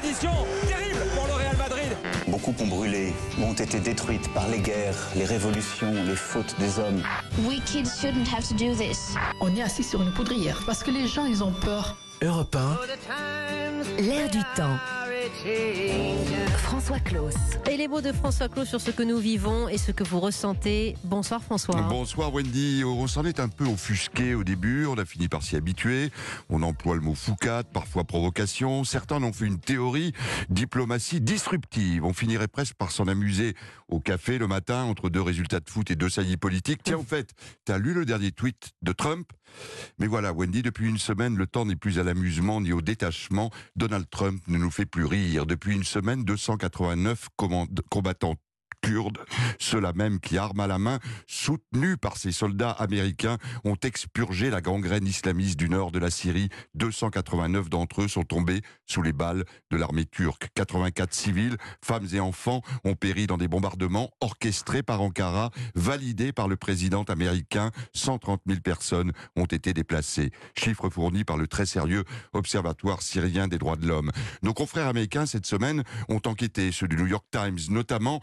addition terrible pour le Real Madrid. Beaucoup ont brûlé, ont été détruites par les guerres, les révolutions, les fautes des hommes. We kids shouldn't have to do this. On est assis sur une poudrière parce que les gens, ils ont peur. Europe 1. L'air du temps. François Claus. Et les mots de François Claus sur ce que nous vivons et ce que vous ressentez. Bonsoir François. Bonsoir Wendy. On s'en est un peu offusqué au début, on a fini par s'y habituer. On emploie le mot foucade, parfois provocation. Certains en ont fait une théorie, diplomatie disruptive. On finirait presque par s'en amuser au café le matin entre deux résultats de foot et deux saillies politiques. Tiens, en fait, t'as lu le dernier tweet de Trump? Mais voilà, Wendy, depuis une semaine, le temps n'est plus à l'amusement ni au détachement. Donald Trump ne nous fait plus rire. Depuis une semaine, 289 combattants kurdes, ceux-là même qui, arment à la main, soutenus par ces soldats américains, ont expurgé la gangrène islamiste du nord de la Syrie. 289 d'entre eux sont tombés sous les balles de l'armée turque. 84 civils, femmes et enfants, ont péri dans des bombardements orchestrés par Ankara, validés par le président américain. 130 000 personnes ont été déplacées. Chiffre fourni par le très sérieux Observatoire syrien des droits de l'homme. Nos confrères américains, cette semaine, ont enquêté, ceux du New York Times notamment,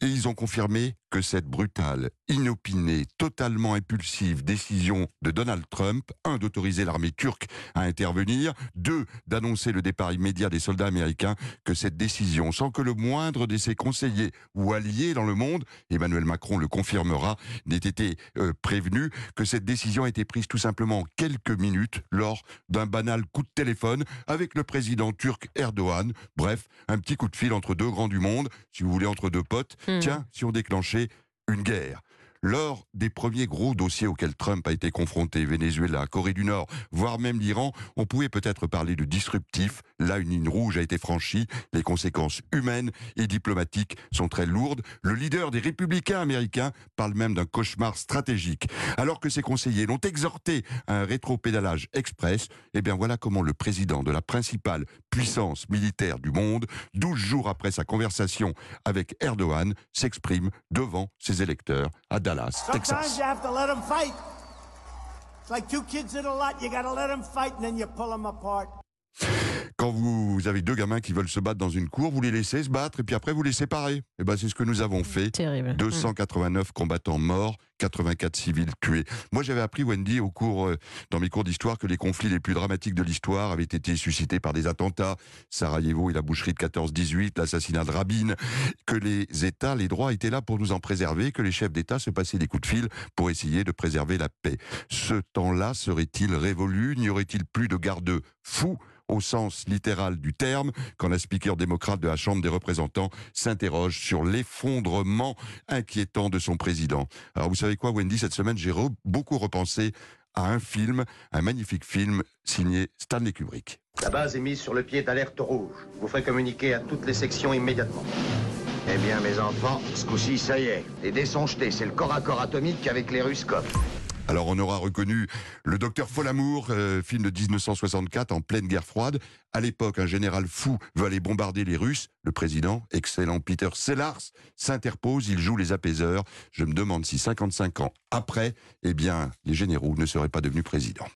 et ils ont confirmé que cette brutale, inopinée, totalement impulsive décision de Donald Trump, un, d'autoriser l'armée turque à intervenir, deux, d'annoncer le départ immédiat des soldats américains, que cette décision, sans que le moindre de ses conseillers ou alliés dans le monde, Emmanuel Macron le confirmera, n'ait été euh, prévenu, que cette décision a été prise tout simplement en quelques minutes lors d'un banal coup de téléphone avec le président turc Erdogan. Bref, un petit coup de fil entre deux grands du monde, si vous voulez, entre deux potes. Hmm. Tiens, si on déclenchait une guerre. Lors des premiers gros dossiers auxquels Trump a été confronté, Venezuela, Corée du Nord, voire même l'Iran, on pouvait peut-être parler de disruptif. Là, une ligne rouge a été franchie. Les conséquences humaines et diplomatiques sont très lourdes. Le leader des républicains américains parle même d'un cauchemar stratégique. Alors que ses conseillers l'ont exhorté à un rétro-pédalage express, eh bien voilà comment le président de la principale puissance militaire du monde, 12 jours après sa conversation avec Erdogan, s'exprime devant ses électeurs à Dallas. Dallas, Sometimes Texas. You have to let them fight. It's like two kids in a lot. You got to let them fight, and then you pull them apart. Quand vous avez deux gamins qui veulent se battre dans une cour, vous les laissez se battre et puis après vous les séparez. Et eh ben c'est ce que nous avons fait. Terrible. 289 combattants morts, 84 civils tués. Moi j'avais appris Wendy au cours euh, dans mes cours d'histoire que les conflits les plus dramatiques de l'histoire avaient été suscités par des attentats, Sarajevo et la boucherie de 14-18, l'assassinat de Rabin, que les États, les droits étaient là pour nous en préserver, que les chefs d'État se passaient des coups de fil pour essayer de préserver la paix. Ce temps-là serait-il révolu? N'y aurait-il plus de garde fous au sens littéral du terme, quand la speaker démocrate de la Chambre des représentants s'interroge sur l'effondrement inquiétant de son président. Alors vous savez quoi, Wendy, cette semaine, j'ai beaucoup repensé à un film, un magnifique film signé Stanley Kubrick. La base est mise sur le pied d'alerte rouge. Vous ferez communiquer à toutes les sections immédiatement. Eh bien, mes enfants, ce coup-ci, ça y est. Les dés sont jetés. C'est le corps à corps atomique avec les Ruskov. Alors on aura reconnu le docteur Folamour, euh, film de 1964 en pleine guerre froide. À l'époque, un général fou veut aller bombarder les Russes. Le président, excellent Peter Sellars, s'interpose, il joue les apaiseurs. Je me demande si 55 ans après, eh bien, les généraux ne seraient pas devenus présidents.